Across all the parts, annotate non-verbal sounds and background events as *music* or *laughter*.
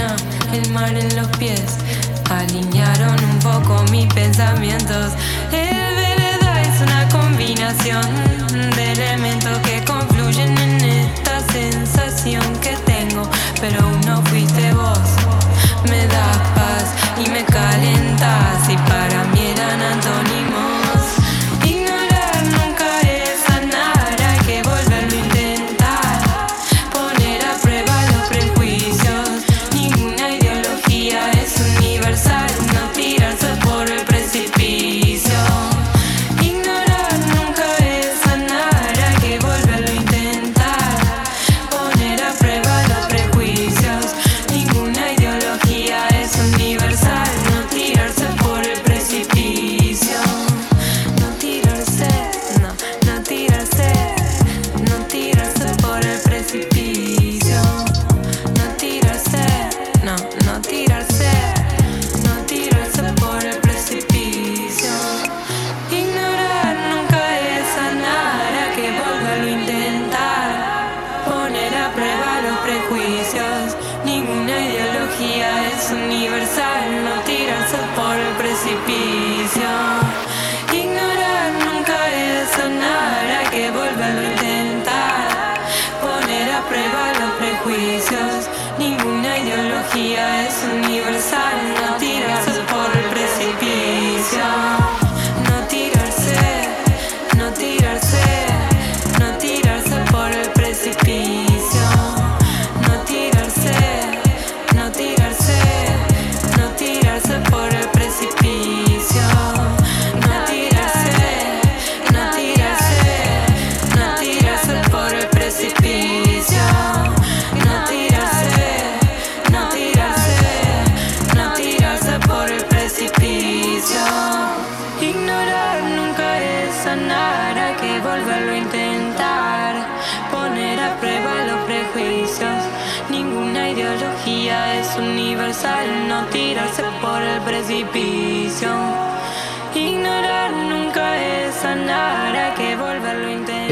arena, el mar en los pies. Alinearon un poco mis pensamientos. El vereda es una combinación de elementos que confluyen en esta sensación que tengo. Pero uno fuiste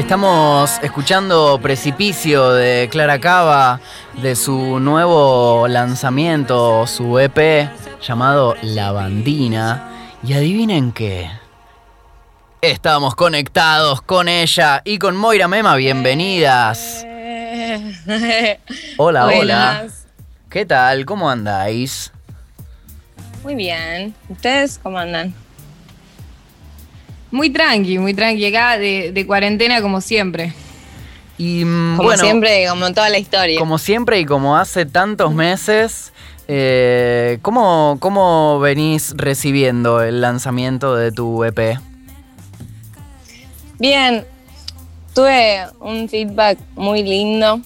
Estamos escuchando Precipicio de Clara Cava, de su nuevo lanzamiento, su EP llamado La Bandina. Y adivinen qué. Estamos conectados con ella y con Moira Mema, bienvenidas. *laughs* Hola, hola. ¿Qué tal? ¿Cómo andáis? Muy bien. ¿Ustedes cómo andan? Muy tranqui, muy tranqui. Acá de, de cuarentena como siempre. Y mm, Como bueno, siempre, como toda la historia. como siempre y como hace tantos meses, eh, ¿cómo, ¿cómo venís recibiendo el lanzamiento de tu EP? Bien, tuve un feedback muy lindo.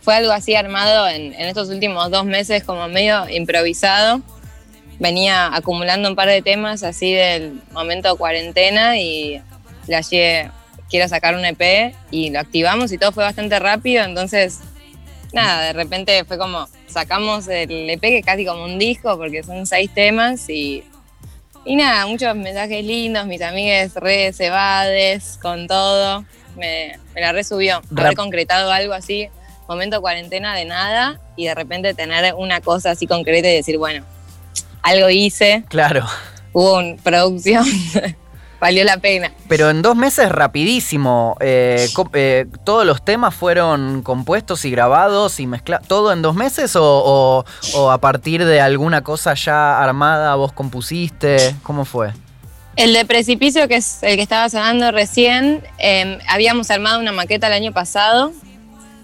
Fue algo así armado en, en estos últimos dos meses, como medio improvisado. Venía acumulando un par de temas así del momento de cuarentena y le hallé, quiero sacar un EP y lo activamos y todo fue bastante rápido. Entonces, nada, de repente fue como, sacamos el EP que es casi como un disco porque son seis temas y y nada, muchos mensajes lindos, mis amigas re cebades con todo. Me, me la resubió. Haber Rap- concretado algo así, momento cuarentena de nada, y de repente tener una cosa así concreta y decir, bueno, algo hice, Claro, hubo una producción, *laughs* valió la pena. pero en dos meses rapidísimo. eh, eh, ¿Todos los temas fueron compuestos y grabados y mezclados? ¿Todo en dos meses o, o- o a partir de alguna cosa ya armada vos compusiste? ¿Cómo fue? El de Precipicio, que es el que estaba sonando recién, eh, habíamos armado una maqueta el año pasado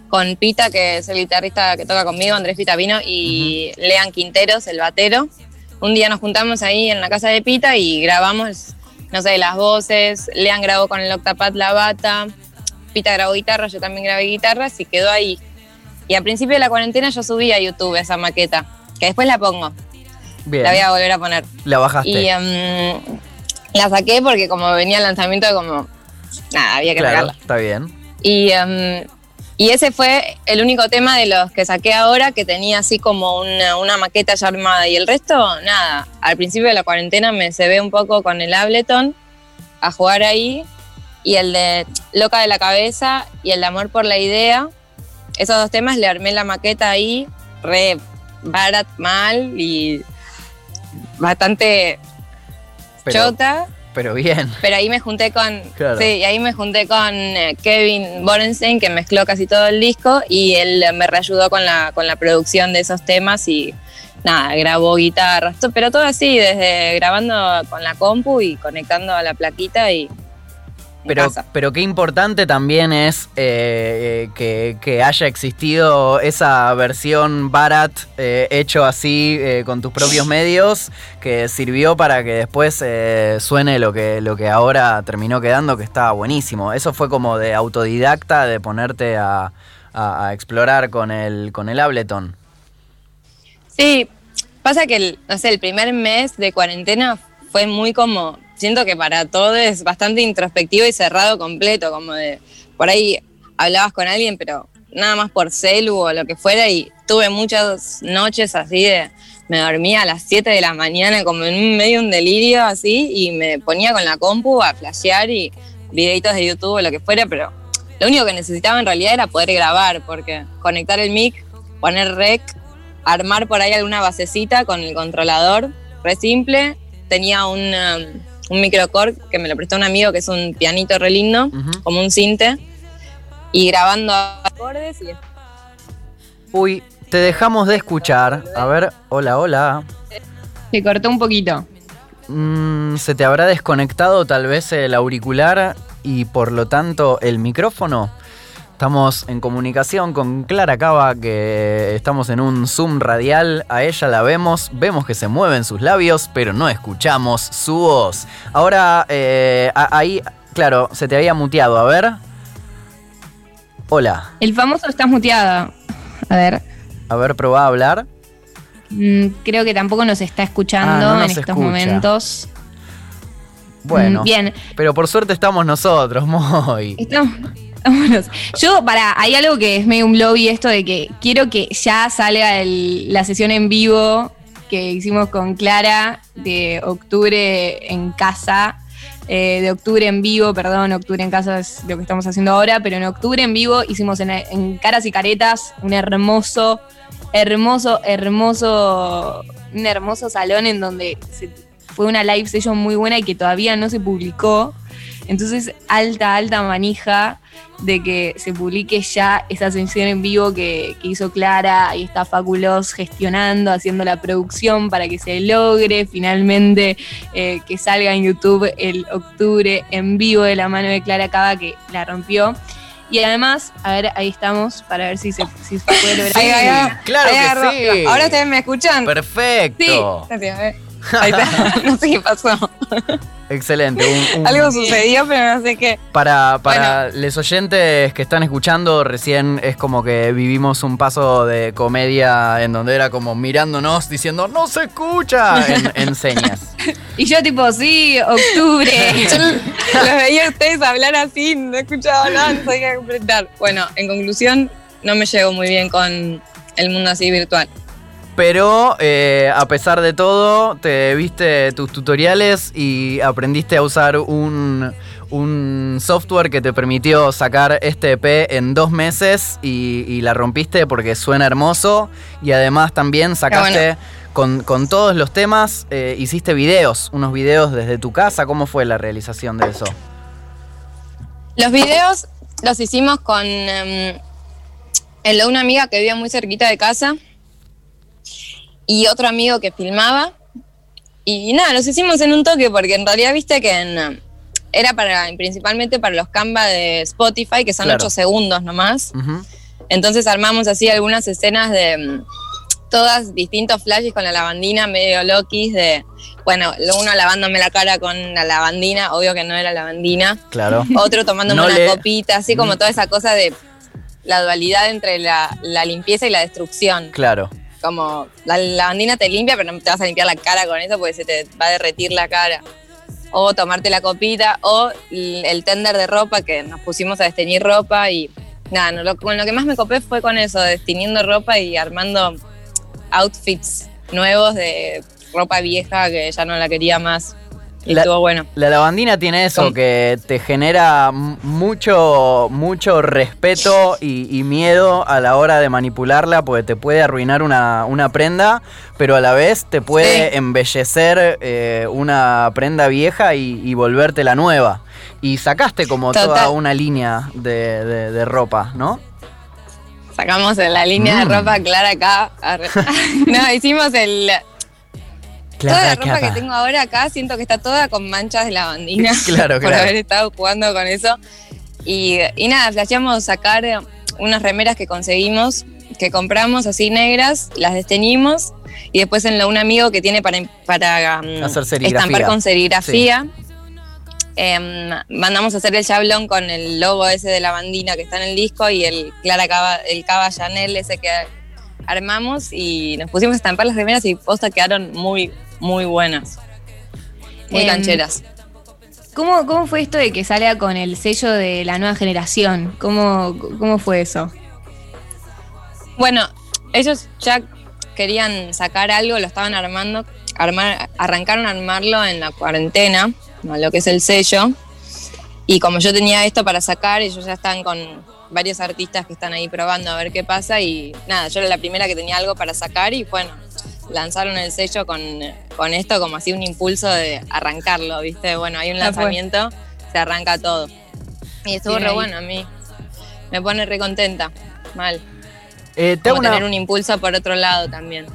con Pita, que es el guitarrista que toca conmigo, Andrés Pita vino, y Lean Quinteros, el batero. Un día nos juntamos ahí en la casa de Pita y grabamos, no sé, las voces. Lean grabó con el Octapad la bata, Pita grabó guitarra, yo también grabé guitarras y quedó ahí. Y al principio de la cuarentena yo subí a YouTube esa maqueta, que después la pongo, Bien, la voy a volver a poner. la bajaste. Y em, la saqué porque como venía el lanzamiento, como nada, había que claro, está bien. Y, em, y ese fue el único tema de los que saqué ahora que tenía así como una, una maqueta ya armada. Y el resto, nada. Al principio de la cuarentena me se ve un poco con el Ableton a jugar ahí. Y el de Loca de la Cabeza y el de Amor por la Idea. Esos dos temas le armé la maqueta ahí, re barat mal y bastante Pero, chota. Pero bien. Pero ahí me junté con. Claro. Sí, y ahí me junté con eh, Kevin Borenstein, que mezcló casi todo el disco, y él me reayudó con la, con la producción de esos temas y nada, grabó guitarras, pero todo así, desde grabando con la compu y conectando a la plaquita y. Pero, casa. pero qué importante también es eh, eh, que, que haya existido esa versión Barat eh, hecho así eh, con tus propios medios que sirvió para que después suene lo que, lo que ahora terminó quedando, que estaba buenísimo. Eso fue como de autodidacta, de ponerte a, a- a explorar con el, con el Ableton. Sí, pasa que, el, no sé, el primer mes de cuarentena fue muy como, siento que para todos es bastante introspectivo y cerrado completo, como de, por ahí hablabas con alguien, pero nada más por celu o lo que fuera, y tuve muchas noches así de, me dormía a las 7 de la mañana como en medio un delirio así, y me ponía con la compu a flashear y videitos de YouTube o lo que fuera, pero lo único que necesitaba en realidad era poder grabar, porque conectar el mic, poner rec, armar por ahí alguna basecita con el controlador, re simple. Tenía un, um, un microcore que me lo prestó un amigo que es un pianito re lindo, como un cinte, y grabando acordes y Uy, te dejamos de escuchar. A ver, hola, hola. Se cortó un poquito. Mm, se te habrá desconectado tal vez el auricular y por lo tanto el micrófono. Estamos en comunicación con Clara Cava, que estamos en un Zoom radial. A ella la vemos, vemos que se mueven sus labios, pero no escuchamos su voz. Ahora, eh, ahí, claro, se te había muteado. A ver. Hola. El famoso estás muteada. A ver. A ver, probá a hablar. mm, creo que tampoco nos está escuchando Ah, no nos en estos escucha. momentos. Bueno, Mm, Bien. pero por suerte estamos nosotros, *laughs* muy. Estamos- *laughs* vámonos. Yo, para, hay algo que es medio un lobby esto de que quiero que ya salga el- la sesión en vivo que hicimos con Clara de octubre en casa. eh, de octubre en vivo, perdón, octubre en casa es lo que estamos haciendo ahora, pero en octubre en vivo hicimos en, en Caras y Caretas un hermoso, hermoso, hermoso, un hermoso salón en donde se- fue una live session muy buena y que todavía no se publicó. Entonces, alta, alta manija de que se publique ya esa sesión en vivo que, que hizo Clara. Ahí está Faculos gestionando, haciendo la producción para que se logre finalmente eh, que salga en YouTube el octubre en vivo de la mano de Clara Cava que la rompió. Y además, a ver, ahí estamos para ver si se, si se puede lograr. Ahí, ahí, ahí. claro Ahí que sí. Ahora ustedes me escuchan. Perfecto. Sí. *laughs* Ahí está. *laughs* No sé qué pasó. Excelente. un- un- Algo sucedió, pero no sé qué. Para, para los oyentes que están escuchando, recién es como que vivimos un paso de comedia en donde era como mirándonos diciendo ¡No se escucha! en, *laughs* en señas. Y yo tipo, sí, octubre. Yo los veía a ustedes hablar así, no escuchaba nada, no sabía completar. Bueno, en conclusión, no me llevo muy bien con el mundo así virtual. Pero eh, a pesar de todo, te viste tus tutoriales y aprendiste a usar un, un software que te permitió sacar este EP en dos meses y, y la rompiste porque suena hermoso. Y además también sacaste con, con todos los temas, eh, hiciste videos, unos videos desde tu casa. ¿Cómo fue la realización de eso? Los videos los hicimos con em, el de una amiga que vivía muy cerquita de casa y otro amigo que filmaba. Y nada, los hicimos en un toque porque en realidad viste que en, em, era para principalmente para los Canva de Spotify, que son Claro. 8 segundos nomás. Entonces armamos así algunas escenas de mm, todas distintos flashes con la lavandina, medio lokis de, bueno, uno lavándome la cara con la lavandina, obvio que no era lavandina, Claro. otro tomándome No una le- copita, así como Mm. toda esa cosa de la dualidad entre la, la limpieza y la destrucción. Claro. Como la lavandina te limpia, pero no te vas a limpiar la cara con eso porque se te va a derretir la cara. O tomarte la copita, o el tender de ropa, que nos pusimos a desteñir ropa y nada, no, lo- con lo que más me copé fue con eso, destiniendo ropa y armando outfits nuevos de ropa vieja que ya no la quería más. Y La- estuvo bueno. La lavandina tiene eso, que te genera mucho, mucho respeto y, y miedo a la hora de manipularla, porque te puede arruinar una, una prenda, pero a la vez te puede Sí. embellecer eh, una prenda vieja y, y volvértela nueva. Y sacaste como toda una línea de, de- de ropa, ¿no? Sacamos la línea Mm. de ropa clara acá. *laughs* No, hicimos el. Toda la ropa que tengo ahora acá siento que está toda con manchas de lavandina. *laughs* *laughs* Claro, por claro. haber estado jugando con eso. Y, y nada, flasheamos sacar unas remeras que conseguimos, que compramos así negras, las desteñimos y después en la un amigo que tiene para, para um, Hacer serigrafía. estampar con serigrafía. em, mandamos a hacer el chablón con el logo ese de la bandina que está en el disco y el Clara Cava, el Cava Chanel ese que armamos y nos pusimos a estampar las remeras y posta quedaron muy, muy buenas. Muy Em, cancheras. ¿Cómo, ¿Cómo fue esto de que salga con el sello de la nueva generación? ¿Cómo, cómo fue eso? Bueno, ellos ya querían sacar algo, lo estaban armando, armar, arrancaron a armarlo en la cuarentena, ¿no? lo que es el sello. Y como yo tenía esto para sacar, ellos ya están con varios artistas que están ahí probando a ver qué pasa. Y nada, yo era la primera que tenía algo para sacar y bueno, lanzaron el sello con, con esto como así un impulso de arrancarlo, ¿viste? Bueno, hay un Ah, fue. lanzamiento, se arranca todo. Y estuvo Bien re ahí. bueno a mí. Me pone re contenta. Mal. Eh, te Como una- tener un impulso por otro lado también.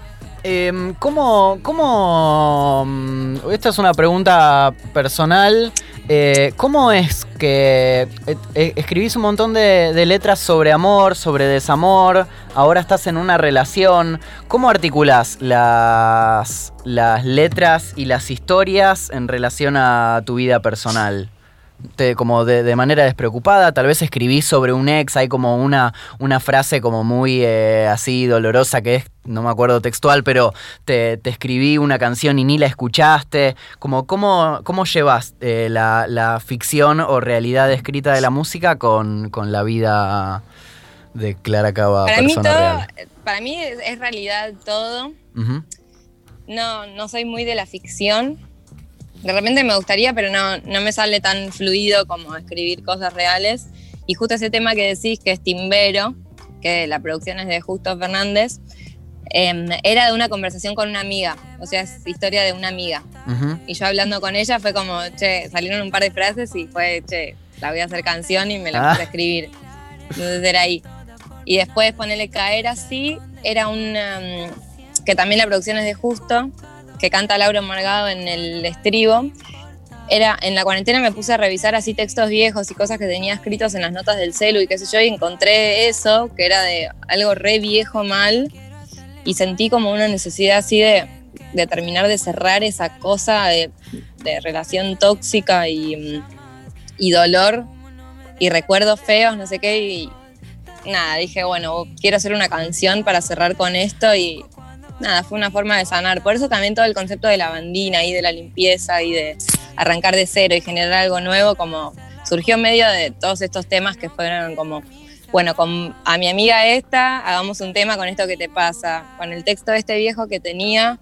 Em, ¿Cómo, cómo, mm, esta es una pregunta personal, eh, ¿cómo es que eh, eh, escribís un montón de, letras sobre amor, sobre desamor, ahora estás en una relación, ¿cómo articulás las, las letras y las historias en relación a tu vida personal? Te- como de, de manera despreocupada, tal vez escribís sobre un ex, hay como una, una frase como muy eh, así dolorosa que es, no me acuerdo textual, pero te, te escribí una canción y ni la escuchaste. Como, ¿Cómo, cómo llevas eh, la, la ficción o realidad escrita de la música con, con la vida de Clara Cava, Para mí persona todo, real? para mí es, es realidad todo. No, no soy muy de la ficción. De repente me gustaría, pero no, no me sale tan fluido como escribir cosas reales. Y justo ese tema que decís, que es Timbero, que la producción es de Justo Fernández, em, era de una conversación con una amiga. O sea, es historia de una amiga. Ujú. Y yo hablando con ella fue como, che, salieron un par de frases y fue, che, la voy a hacer canción y me la Ah. puse a escribir. Entonces era ahí. Y después ponerle caer así, era un. um, que también la producción es de Justo, que canta Laura Margado en el estribo. Era, en la cuarentena me puse a revisar así textos viejos y cosas que tenía escritos en las notas del celu y qué sé yo, y encontré eso, que era de algo re viejo mal, y sentí como una necesidad así de, de terminar de cerrar esa cosa de, de relación tóxica y, mm, y dolor y recuerdos feos, no sé qué, y nada, dije, bueno, quiero hacer una canción para cerrar con esto y nada, fue una forma de sanar. Por eso también todo el concepto de la bandina y de la limpieza y de arrancar de cero y generar algo nuevo, como surgió en medio de todos estos temas que fueron como, bueno, con a mi amiga esta, hagamos un tema con esto que te pasa, con el texto de este viejo que tenía,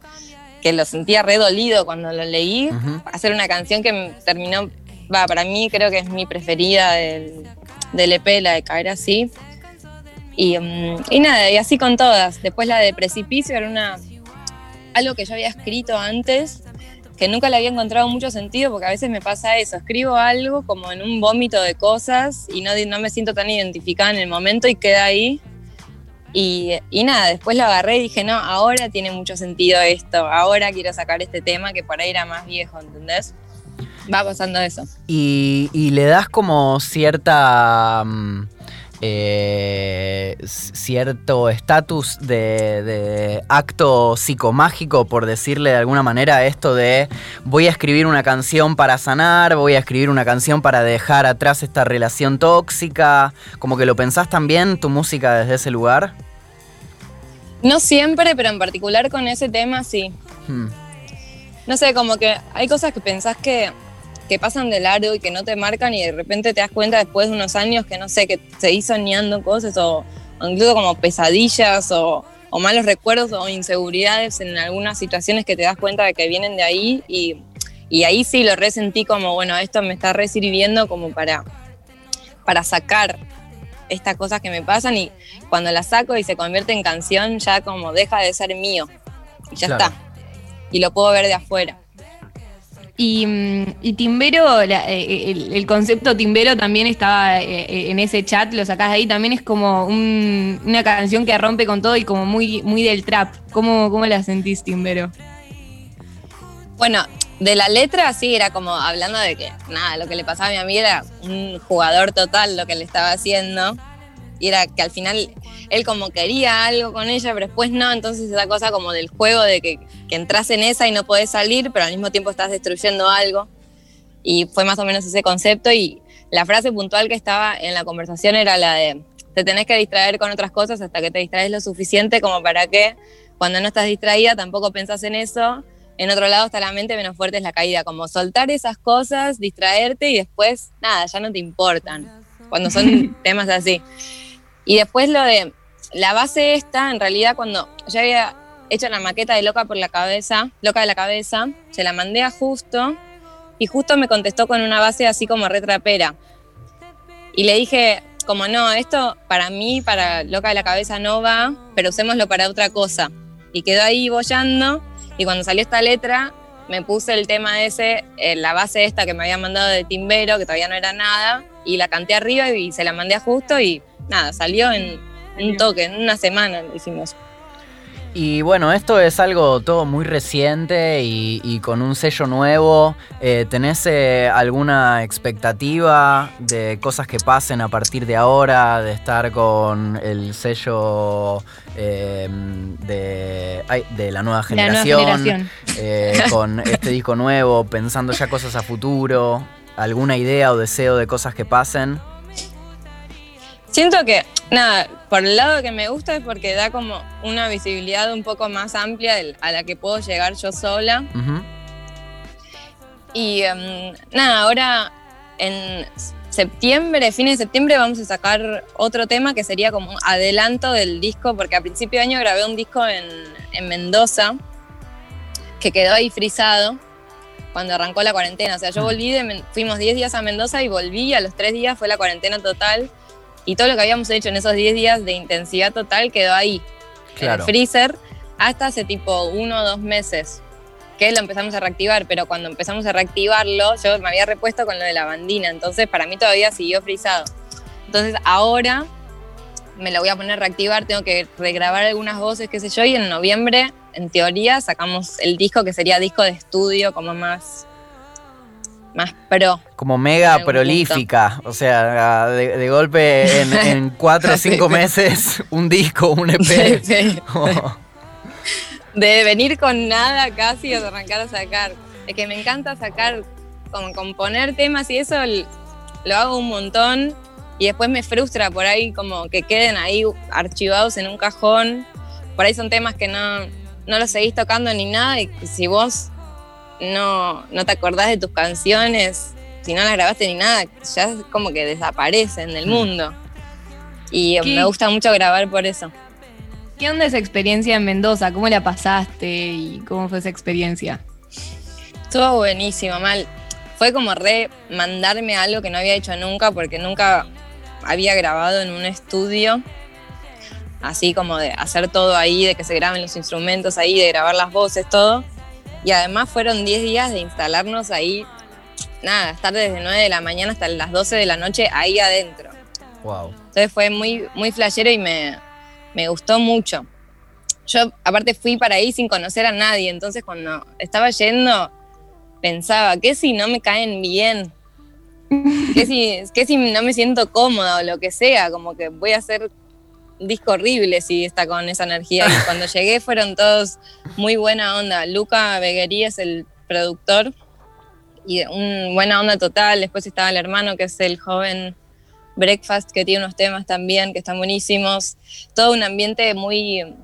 que lo sentía re dolido cuando lo leí, hacer una canción que terminó, va, para mí creo que es mi preferida del, del EP, la de Caer Así. Y, mm, y nada, y así con todas. Después la de Precipicio era una algo que yo había escrito antes, que nunca le había encontrado mucho sentido, porque a veces me pasa eso, escribo algo como en un vómito de cosas y no, no me siento tan identificada en el momento y queda ahí. Y, y nada, después lo agarré y dije, no, ahora tiene mucho sentido esto, ahora quiero sacar este tema que por ahí era más viejo, ¿entendés? Va pasando eso. Y, y le das como cierta. mm, eh, cierto estatus de, de acto psicomágico, por decirle de alguna manera, esto de voy a escribir una canción para sanar, voy a escribir una canción para dejar atrás esta relación tóxica. Como que lo pensás también tu música desde ese lugar. No siempre, pero en particular con ese tema sí. Hmm. No sé, como que hay cosas que pensás que, que pasan de largo y que no te marcan y de repente te das cuenta después de unos años que no sé, que seguís soñando cosas o, o incluso como pesadillas o, o malos recuerdos o inseguridades en algunas situaciones que te das cuenta de que vienen de ahí y, Y ahí sí lo resentí como, bueno, esto me está resirviendo como para, para sacar estas cosas que me pasan y cuando las saco y se convierte en canción ya como deja de ser mío y ya Claro. está. Y lo puedo ver de afuera. Y, Timbero, la- eh, el, el concepto Timbero también estaba eh, eh, en ese chat, lo sacás ahí, también es como un- una canción que rompe con todo y como muy, muy del trap. ¿Cómo, cómo la sentís, Timbero? Bueno, de la letra sí era como hablando de que nada, lo que le pasaba a mi amiga era un jugador total lo que le estaba haciendo. Y era que al final él como quería algo con ella, pero después no, entonces esa cosa como del juego de que, que entras en esa y no podés salir, pero al mismo tiempo estás destruyendo algo. Y fue más o menos ese concepto y la frase puntual que estaba en la conversación era la de te tenés que distraer con otras cosas hasta que te distraes lo suficiente como para que cuando no estás distraída tampoco pensás en eso. En otro lado está la mente, menos fuerte es la caída. Como soltar esas cosas, distraerte y después, nada, ya no te importan. Cuando son *laughs* temas así. Y después lo de la base esta, en realidad cuando yo había hecho la maqueta de Loca por la cabeza, Loca de la cabeza, se la mandé a Justo y Justo me contestó con una base así como retrapera. Y le dije, como no, esto para mí, para Loca de la cabeza no va, pero usémoslo para otra cosa. Y quedó ahí bollando y cuando salió esta letra me puse el tema ese, eh, la base esta que me había mandado de Timbero, que todavía no era nada, y la canté arriba y se la mandé a Justo y nada, salió en un toque, en una semana lo hicimos. Y bueno, esto es algo todo muy reciente y, y con un sello nuevo. Eh, ¿Tenés eh, alguna expectativa de cosas que pasen a partir de ahora? De estar con el sello eh, de, ay, de la nueva La nueva generación. generación. eh, *laughs* con este disco nuevo, pensando ya cosas a futuro. ¿Alguna idea o deseo de cosas que pasen? Siento que, nada, por el lado que me gusta es porque da como una visibilidad un poco más amplia a la que puedo llegar yo sola. Ujú. Y em, nada, ahora en septiembre, fines de septiembre, vamos a sacar otro tema que sería como un adelanto del disco, porque a principio de año grabé un disco en, en Mendoza que quedó ahí frisado cuando arrancó la cuarentena. O sea, yo volví, de, fuimos 10 días a Mendoza y volví, a los 3 días fue la cuarentena total. Y todo lo que habíamos hecho en esos 10 días de intensidad total quedó ahí, en el freezer, hasta hace tipo uno o dos meses que lo empezamos a reactivar, pero cuando empezamos a reactivarlo, yo me había repuesto con lo de la bandina, entonces para mí todavía siguió frisado. Entonces ahora me lo voy a poner a reactivar, tengo que regrabar algunas voces, qué sé yo, y en noviembre, en teoría, sacamos el disco que sería disco de estudio, como más, más pro. Como mega prolífica, o sea, de, de golpe en, *laughs* en cuatro o cinco meses, un disco, un EP. *laughs* Oh, de venir con nada casi o arrancar a sacar. Es que me encanta sacar, como componer temas y eso lo hago un montón y después me frustra por ahí como que queden ahí archivados en un cajón. Por ahí son temas que no, no los seguís tocando ni nada y si vos no, no te acordás de tus canciones, si no las grabaste ni nada, ya es como que desaparecen del Mm. mundo. Y ¿Qué? me gusta mucho grabar por eso. ¿Qué onda esa experiencia en Mendoza? ¿Cómo la pasaste y cómo fue esa experiencia? Estuvo buenísimo, mal. Fue como re mandarme algo que no había hecho nunca, porque nunca había grabado en un estudio. Así como de hacer todo ahí, de que se graben los instrumentos ahí, de grabar las voces, todo. Y además fueron 10 días de instalarnos ahí, nada, estar desde 9 de la mañana hasta las 12 de la noche ahí adentro. wow. Entonces fue muy, muy flashero y me, me gustó mucho. Yo aparte fui para ahí sin conocer a nadie, entonces cuando estaba yendo pensaba, ¿qué si no me caen bien? ¿Qué si, qué si no me siento cómoda o lo que sea? Como que voy a hacer disco horrible si está con esa energía. Y *laughs* cuando llegué fueron todos muy buena onda. Luca Beguerí es el productor y un buena onda total. Después estaba el hermano que es el joven Breakfast, que tiene unos temas también que están buenísimos. Todo un ambiente muy,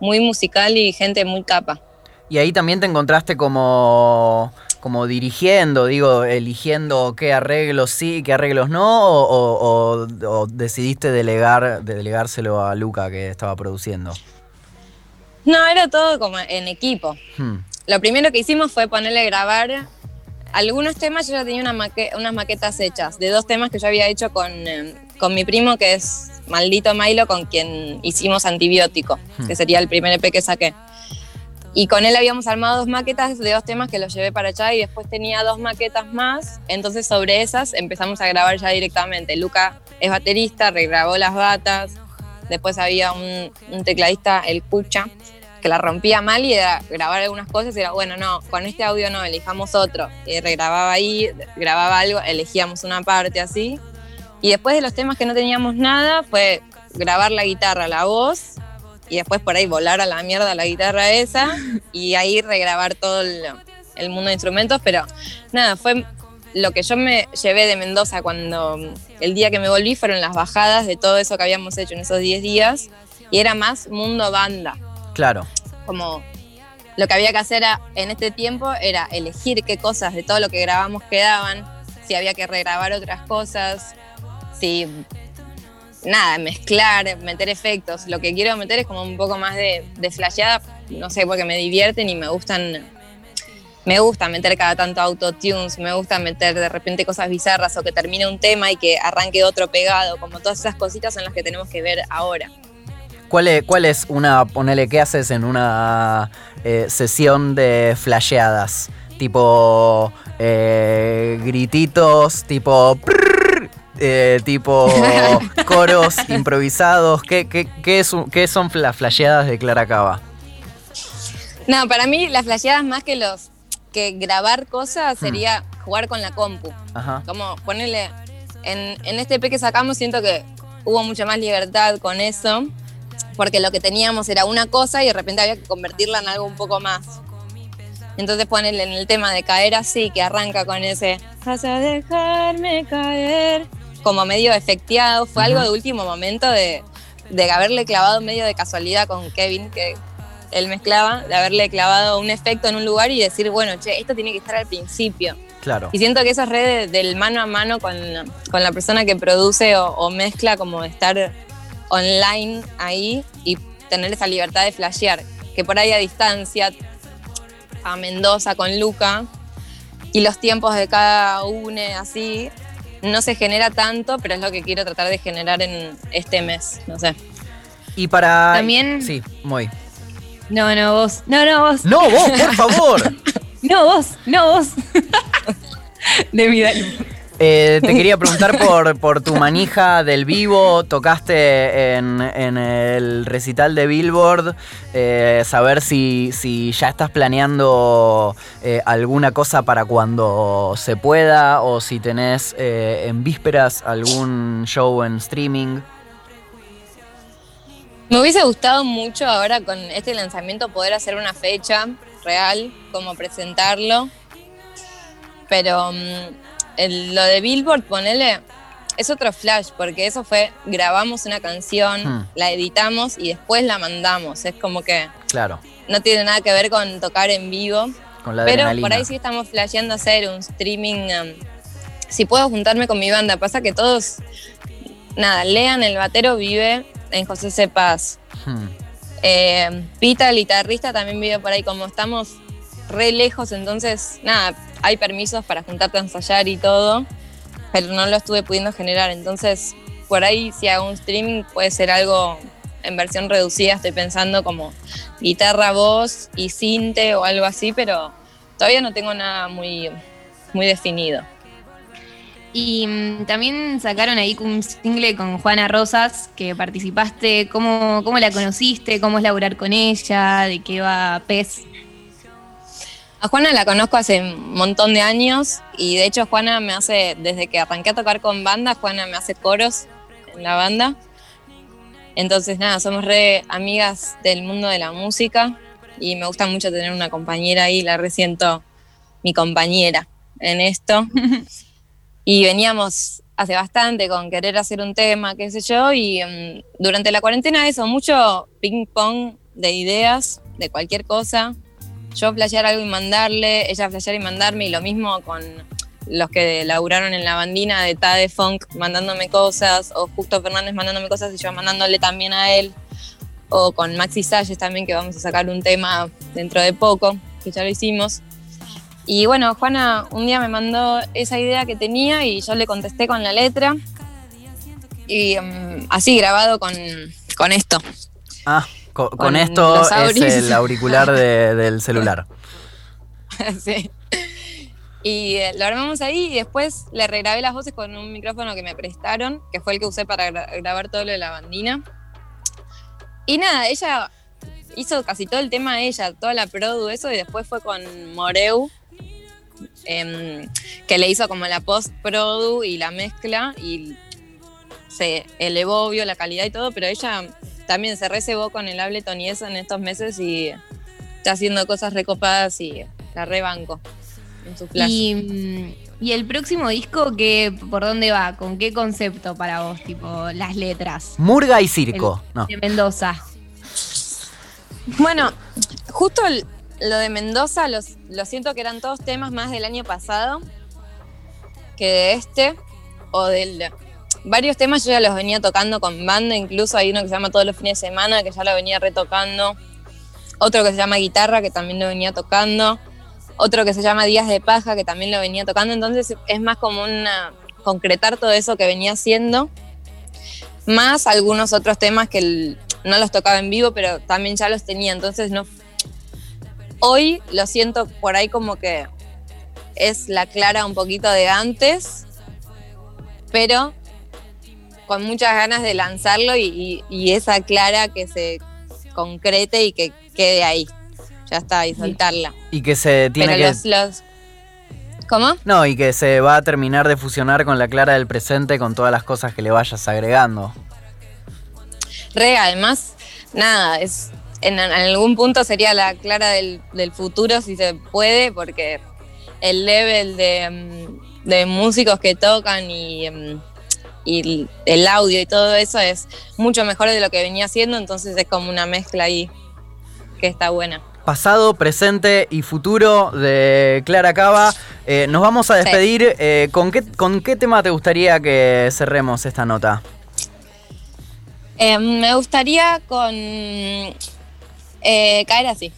muy musical y gente muy capa. Y ahí también te encontraste como, como dirigiendo, digo, eligiendo qué arreglos sí, qué arreglos no, o, o- o- o decidiste delegar, delegárselo a Luca que estaba produciendo. No, era todo como en equipo. Hmm, Lo primero que hicimos fue ponerle a grabar algunos temas yo ya tenía unas maquetas hechas, de dos temas que yo había hecho con, eh, con mi primo, que es Maldito Milo, con quien hicimos Antibiótico, Hmm. que sería el primer EP que saqué. Y con él habíamos armado dos maquetas de dos temas que los llevé para allá y después tenía dos maquetas más. Entonces sobre esas empezamos a grabar ya directamente. Luca es baterista, regrabó las batas. Después había un, tecladista, el Cucha, que la rompía mal y era grabar algunas cosas y era, bueno, no, con este audio no, elijamos otro. Y regrababa ahí, grababa algo, elegíamos una parte así. Y después de los temas que no teníamos nada, fue grabar la guitarra, la voz, y después por ahí volar a la mierda la guitarra esa, y ahí regrabar todo el, el mundo de instrumentos. Pero nada, fue lo que yo me llevé de Mendoza cuando el día que me volví fueron las bajadas de todo eso que habíamos hecho en esos 10 días, y era más mundo banda Claro. como lo que había que hacer a- en este tiempo era elegir qué cosas de todo lo que grabamos quedaban, si había que regrabar otras cosas, si nada, mezclar, meter efectos. Lo que quiero meter es como un poco más de, de flasheada, no sé, porque me divierten y me gustan. Me gusta meter cada tanto autotunes, me gusta meter de repente cosas bizarras o que termine un tema y que arranque otro pegado, como todas esas cositas son las que tenemos que ver ahora. ¿Cuál es, cuál es una, ponele, qué haces en una eh, sesión de flasheadas? Tipo eh, grititos, tipo... prrr, eh, tipo *laughs* coros improvisados. ¿Qué, qué, qué, es qué son las flasheadas de Clara Cava? No, para mí las flasheadas más que los que grabar cosas sería jugar con la compu. Ajá. Como ponerle. En, en este EP que sacamos siento que hubo mucha más libertad con eso. Porque lo que teníamos era una cosa y de repente había que convertirla en algo un poco más. Entonces ponerle en el tema de caer así, que arranca con ese Vas a dejarme caer. Como medio efecteado. Fue algo de último momento de, de haberle clavado medio de casualidad con Kevin, que él mezclaba, de haberle clavado un efecto en un lugar y decir, bueno, che, esto tiene que estar al principio. Claro. Y siento que esa red de- del mano a mano con, con la persona que produce o, o mezcla, como estar online ahí y tener esa libertad de flashear, que por ahí a distancia, a Mendoza con Luca, y los tiempos de cada uno así, no se genera tanto, pero es lo que quiero tratar de generar en este mes, no sé. Y para... También- Sí, muy. No, no, vos. No, no, vos. No, vos, por favor. *laughs* No, vos. No, vos. *laughs* De mi. Eh, te *laughs* quería preguntar por, por tu manija del vivo, tocaste en, en el recital de Billboard, eh, saber si, si ya estás planeando eh, alguna cosa para cuando se pueda o si tenés eh, en vísperas algún show en streaming. Me hubiese gustado mucho ahora con este lanzamiento poder hacer una fecha real, como presentarlo. Pero mm, el- lo de Billboard, ponele, es otro flash, porque eso fue, grabamos una canción, Hmm. la editamos y después la mandamos. Es como que Claro, no tiene nada que ver con tocar en vivo. con la Pero adrenalina. por ahí sí estamos flasheando hacer un streaming. um, si puedo juntarme con mi banda, pasa que todos, nada, Lean, el batero, vive en José C. Paz. Hmm, Eh, Pita, el guitarrista, también vive por ahí. Como estamos re lejos, entonces, nada, hay permisos para juntarte a ensayar y todo, pero no lo estuve pudiendo generar. Entonces, por ahí, si hago un streaming, puede ser algo en versión reducida. Estoy pensando como guitarra, voz y cinte o algo así, pero todavía no tengo nada muy, muy definido. Y mm, también sacaron ahí un single con Juana Rosas, que participaste. ¿Cómo, cómo la conociste? ¿Cómo es laburar con ella? ¿De qué va PES? A Juana la conozco hace un montón de años y de hecho Juana me hace, desde que arranqué a tocar con banda, Juana me hace coros en la banda. Entonces nada, somos re amigas del mundo de la música y me gusta mucho tener una compañera ahí, la resiento mi compañera en esto. *laughs* y veníamos hace bastante con querer hacer un tema, qué sé yo, y mm, durante la cuarentena eso, mucho ping pong de ideas, de cualquier cosa yo flashear algo y mandarle, ella flashear y mandarme, y lo mismo con los que laburaron en la bandina de Tade Funk mandándome cosas, o Justo Fernández mandándome cosas y yo mandándole también a él, o con Maxi Salles también, que vamos a sacar un tema dentro de poco, que ya lo hicimos. Y bueno, Juana un día me mandó esa idea que tenía y yo le contesté con la letra. Y mm, así grabado con, con esto. Ah, co- con, Con esto es el auricular de- del celular. *laughs* sí. Y eh, lo armamos ahí y después le regrabé las voces con un micrófono que me prestaron, que fue el que usé para gra- grabar todo lo de la bandina. Y nada, ella hizo casi todo el tema ella, toda la produ, eso, y después fue con Moreu, em, que le hizo como la post-produ y la mezcla, y se elevó, vio la calidad y todo, pero ella también se recebó con el Ableton y eso en estos meses y está haciendo cosas recopadas y la rebanco en su. Y, mm, y el próximo disco, ¿qué, ¿por dónde va? ¿Con qué concepto para vos? Tipo, las letras. Murga y circo. No. De Mendoza. Bueno, justo el- lo de Mendoza, los, lo siento que eran todos temas más del año pasado que de este, o del... Varios temas yo ya los venía tocando con banda, incluso hay uno que se llama Todos los fines de semana, que ya lo venía retocando. Otro que se llama Guitarra, que también lo venía tocando. Otro que se llama Días de Paja, que también lo venía tocando. Entonces es más como una concretar todo eso que venía haciendo. Más algunos otros temas que no los tocaba en vivo, pero también ya los tenía. Entonces no. Hoy lo siento por ahí como que es la Clara un poquito de antes, pero con muchas ganas de lanzarlo y, y- y esa Clara que se concrete y que quede ahí. Ya está, y soltarla. Y que se tiene pero que. los, los- ¿Cómo? No, y que se va a terminar de fusionar con la Clara del presente con todas las cosas que le vayas agregando. Re, además, nada, es en, en algún punto sería la Clara del, del futuro si se puede, porque el level de, mm, de músicos que tocan y, mm, y el- audio y todo eso es mucho mejor de lo que venía haciendo, entonces es como una mezcla ahí que está buena. Pasado, presente y futuro de Clara Cava. Eh, nos vamos a despedir. Eh, ¿con, qué, ¿Con qué tema te gustaría que cerremos esta nota? Eh, me gustaría con eh, caer así.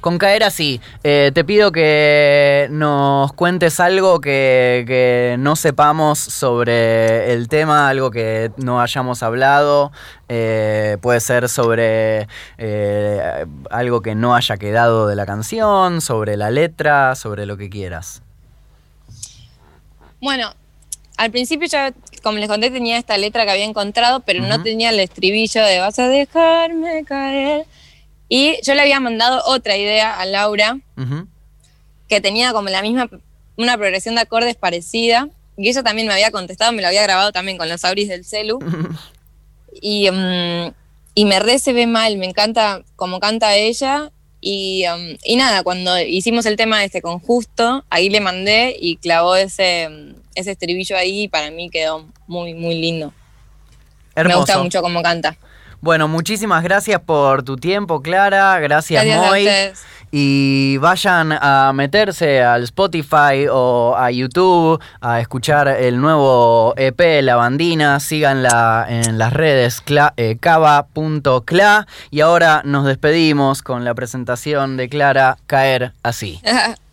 Con caer así, eh, te pido que nos cuentes algo que, que no sepamos sobre el tema, algo que no hayamos hablado. eh, puede ser sobre eh, algo que no haya quedado de la canción, sobre la letra, sobre lo que quieras. Bueno, al principio yo, como les conté, tenía esta letra que había encontrado, pero no tenía el estribillo de vas a dejarme caer. Y yo le había mandado otra idea a Laura, que tenía como la misma, una progresión de acordes parecida. Y ella también me había contestado, me lo había grabado también con los auris del celu. *laughs* y, mm, y me re se ve mal, me encanta como canta ella. Y, um, y nada, cuando hicimos el tema este con Justo, ahí le mandé y clavó ese, mm, ese estribillo ahí y para mí quedó muy, muy lindo. Hermoso. Me gusta mucho cómo canta. Bueno, muchísimas gracias por tu tiempo, Clara. Gracias, Gracias a Moy. ustedes. Y vayan a meterse al Spotify o a YouTube a escuchar el nuevo EP La Bandina. Síganla en las redes eh, cava.cla. Y ahora nos despedimos con la presentación de Clara Caer así. *laughs*